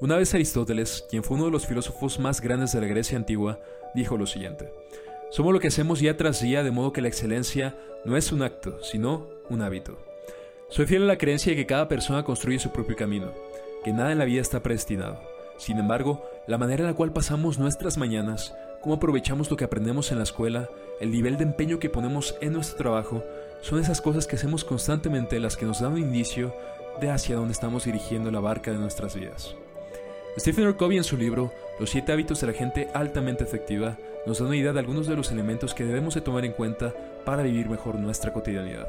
Una vez Aristóteles, quien fue uno de los filósofos más grandes de la Grecia antigua, dijo lo siguiente. Somos lo que hacemos día tras día, de modo que la excelencia no es un acto, sino un hábito. Soy fiel a la creencia de que cada persona construye su propio camino, que nada en la vida está predestinado. Sin embargo, la manera en la cual pasamos nuestras mañanas, cómo aprovechamos lo que aprendemos en la escuela, el nivel de empeño que ponemos en nuestro trabajo, son esas cosas que hacemos constantemente las que nos dan un indicio de hacia dónde estamos dirigiendo la barca de nuestras vidas. Stephen R. Covey en su libro Los siete hábitos de la gente altamente efectiva nos da una idea de algunos de los elementos que debemos de tomar en cuenta para vivir mejor nuestra cotidianidad.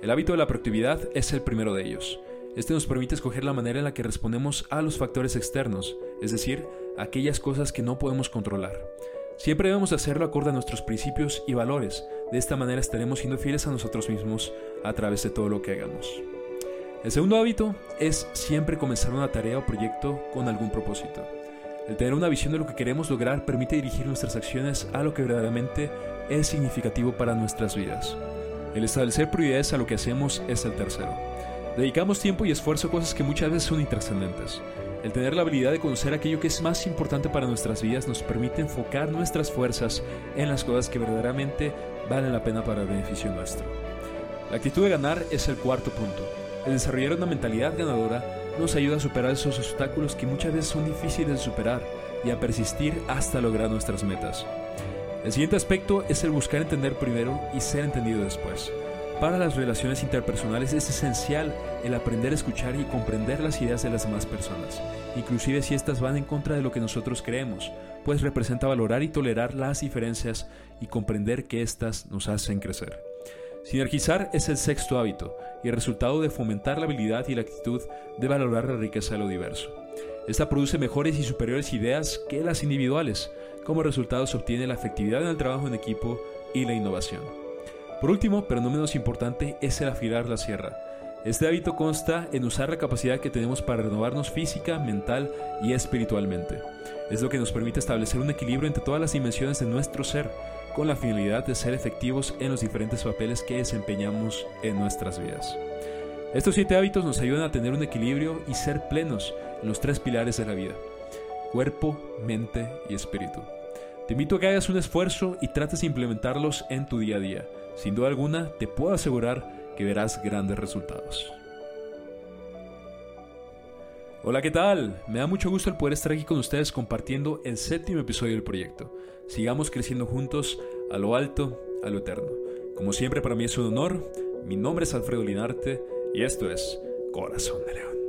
El hábito de la productividad es el primero de ellos. Este nos permite escoger la manera en la que respondemos a los factores externos, es decir, aquellas cosas que no podemos controlar. Siempre debemos hacerlo acorde a nuestros principios y valores, de esta manera estaremos siendo fieles a nosotros mismos a través de todo lo que hagamos. El segundo hábito es siempre comenzar una tarea o proyecto con algún propósito. El tener una visión de lo que queremos lograr permite dirigir nuestras acciones a lo que verdaderamente es significativo para nuestras vidas. El establecer prioridades a lo que hacemos es el tercero. Dedicamos tiempo y esfuerzo a cosas que muchas veces son intrascendentes. El tener la habilidad de conocer aquello que es más importante para nuestras vidas nos permite enfocar nuestras fuerzas en las cosas que verdaderamente valen la pena para el beneficio nuestro. La actitud de ganar es el cuarto punto. El desarrollar una mentalidad ganadora nos ayuda a superar esos obstáculos que muchas veces son difíciles de superar y a persistir hasta lograr nuestras metas. El siguiente aspecto es el buscar entender primero y ser entendido después. Para las relaciones interpersonales es esencial el aprender a escuchar y comprender las ideas de las demás personas, inclusive si éstas van en contra de lo que nosotros creemos, pues representa valorar y tolerar las diferencias y comprender que éstas nos hacen crecer. Sinergizar es el sexto hábito y el resultado de fomentar la habilidad y la actitud de valorar la riqueza de lo diverso. Esta produce mejores y superiores ideas que las individuales. Como resultado se obtiene la efectividad en el trabajo en equipo y la innovación. Por último, pero no menos importante, es el afilar la sierra. Este hábito consta en usar la capacidad que tenemos para renovarnos física, mental y espiritualmente. Es lo que nos permite establecer un equilibrio entre todas las dimensiones de nuestro ser, con la finalidad de ser efectivos en los diferentes papeles que desempeñamos en nuestras vidas. Estos siete hábitos nos ayudan a tener un equilibrio y ser plenos en los tres pilares de la vida, cuerpo, mente y espíritu. Te invito a que hagas un esfuerzo y trates de implementarlos en tu día a día. Sin duda alguna, te puedo asegurar que verás grandes resultados. Hola, ¿qué tal? Me da mucho gusto el poder estar aquí con ustedes compartiendo el séptimo episodio del proyecto. Sigamos creciendo juntos a lo alto, a lo eterno. Como siempre para mí es un honor. Mi nombre es Alfredo Linarte y esto es Corazón de León.